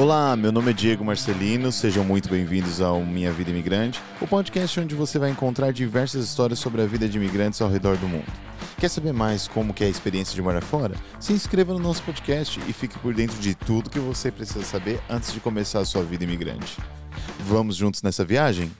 Olá, meu nome é Diego Marcelino, sejam muito bem-vindos ao Minha Vida Imigrante, o podcast onde você vai encontrar diversas histórias sobre a vida de imigrantes ao redor do mundo. Quer saber mais como é a experiência de morar fora? Se inscreva no nosso podcast e fique por dentro de tudo que você precisa saber antes de começar a sua vida imigrante. Vamos juntos nessa viagem?